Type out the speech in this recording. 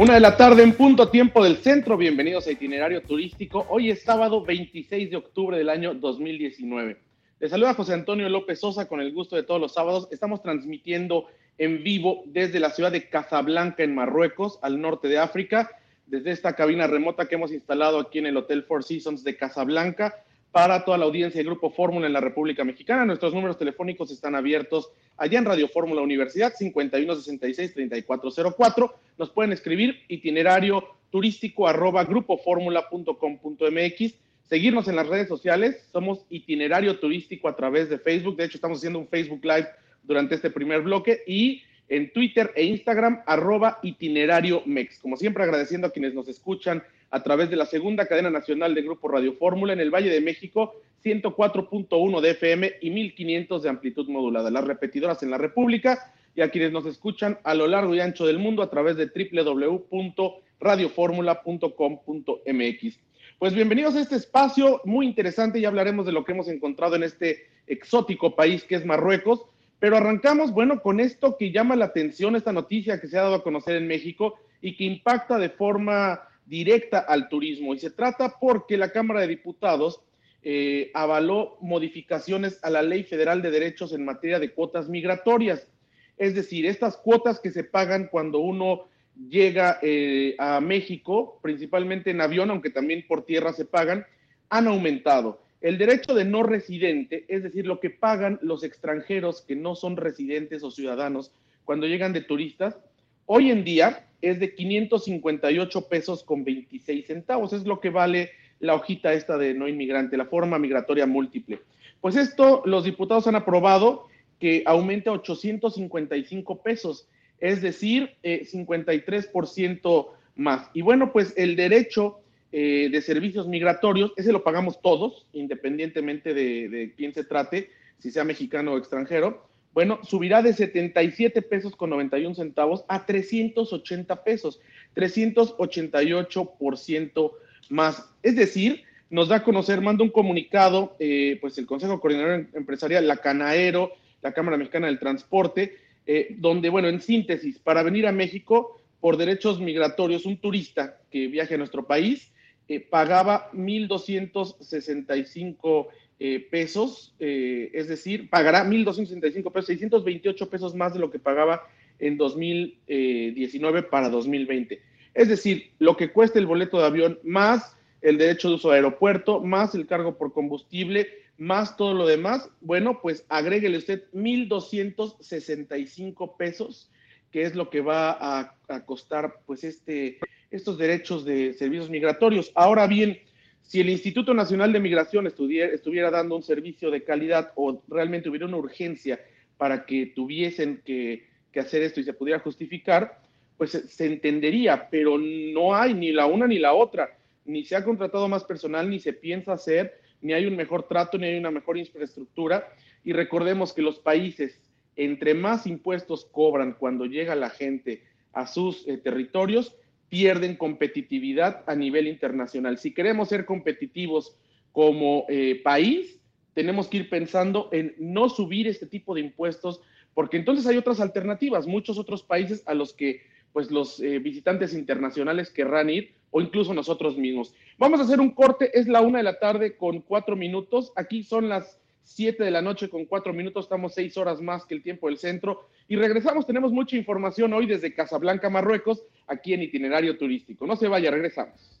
Una de la tarde en punto tiempo del centro. Bienvenidos a Itinerario Turístico. Hoy es sábado 26 de octubre del año 2019. Les saluda José Antonio López Sosa con el gusto de todos los sábados. Estamos transmitiendo en vivo desde la ciudad de Casablanca en Marruecos, al norte de África, desde esta cabina remota que hemos instalado aquí en el Hotel Four Seasons de Casablanca para toda la audiencia del Grupo Fórmula en la República Mexicana. Nuestros números telefónicos están abiertos allá en Radio Fórmula Universidad, 5166-3404. Nos pueden escribir itinerario turístico arroba grupoformula.com.mx. Seguirnos en las redes sociales. Somos itinerario turístico a través de Facebook. De hecho, estamos haciendo un Facebook Live durante este primer bloque y en Twitter e Instagram arroba itinerario mex. Como siempre, agradeciendo a quienes nos escuchan a través de la segunda cadena nacional de Grupo Radio Fórmula en el Valle de México, 104.1 de FM y 1500 de amplitud modulada. Las repetidoras en la República y a quienes nos escuchan a lo largo y ancho del mundo a través de www.radioformula.com.mx. Pues bienvenidos a este espacio muy interesante y hablaremos de lo que hemos encontrado en este exótico país que es Marruecos. Pero arrancamos, bueno, con esto que llama la atención, esta noticia que se ha dado a conocer en México y que impacta de forma directa al turismo. Y se trata porque la Cámara de Diputados eh, avaló modificaciones a la Ley Federal de Derechos en materia de cuotas migratorias. Es decir, estas cuotas que se pagan cuando uno llega eh, a México, principalmente en avión, aunque también por tierra se pagan, han aumentado. El derecho de no residente, es decir, lo que pagan los extranjeros que no son residentes o ciudadanos cuando llegan de turistas, hoy en día es de 558 pesos con 26 centavos. Es lo que vale la hojita esta de no inmigrante, la forma migratoria múltiple. Pues esto los diputados han aprobado que aumente a 855 pesos, es decir, 53% eh, más. Y bueno, pues el derecho eh, de servicios migratorios, ese lo pagamos todos, independientemente de, de quién se trate, si sea mexicano o extranjero bueno, subirá de 77 pesos con 91 centavos a 380 pesos, 388% más. Es decir, nos da a conocer, manda un comunicado, eh, pues el Consejo Coordinador Empresarial, la Canaero, la Cámara Mexicana del Transporte, eh, donde, bueno, en síntesis, para venir a México por derechos migratorios, un turista que viaje a nuestro país eh, pagaba 1.265 eh, pesos, eh, es decir, pagará 1.265 pesos, 628 pesos más de lo que pagaba en 2019 para 2020. Es decir, lo que cuesta el boleto de avión más el derecho de uso de aeropuerto, más el cargo por combustible, más todo lo demás, bueno, pues agréguele usted 1.265 pesos, que es lo que va a, costar pues este, estos derechos de servicios migratorios. Ahora bien, si el Instituto Nacional de Migración estuviera, dando un servicio de calidad o realmente hubiera una urgencia para que tuviesen que, hacer esto y se pudiera justificar, pues se entendería, pero no hay ni la una ni la otra. Ni se ha contratado más personal, ni se piensa hacer, ni hay un mejor trato, ni hay una mejor infraestructura. Y recordemos que los países, entre más impuestos cobran cuando llega la gente a sus eh, territorios, pierden competitividad a nivel internacional. Si queremos ser competitivos como eh, país, tenemos que ir pensando en no subir este tipo de impuestos, porque entonces hay otras alternativas, muchos otros países a los que pues los eh, visitantes internacionales querrán ir o incluso nosotros mismos. Vamos a hacer un corte, es la una de la tarde con cuatro minutos, aquí son las 7 de la noche con 4 minutos, estamos 6 horas más que el tiempo del centro. Y regresamos, tenemos mucha información hoy desde Casablanca, Marruecos, aquí en itinerario turístico. No se vaya, regresamos.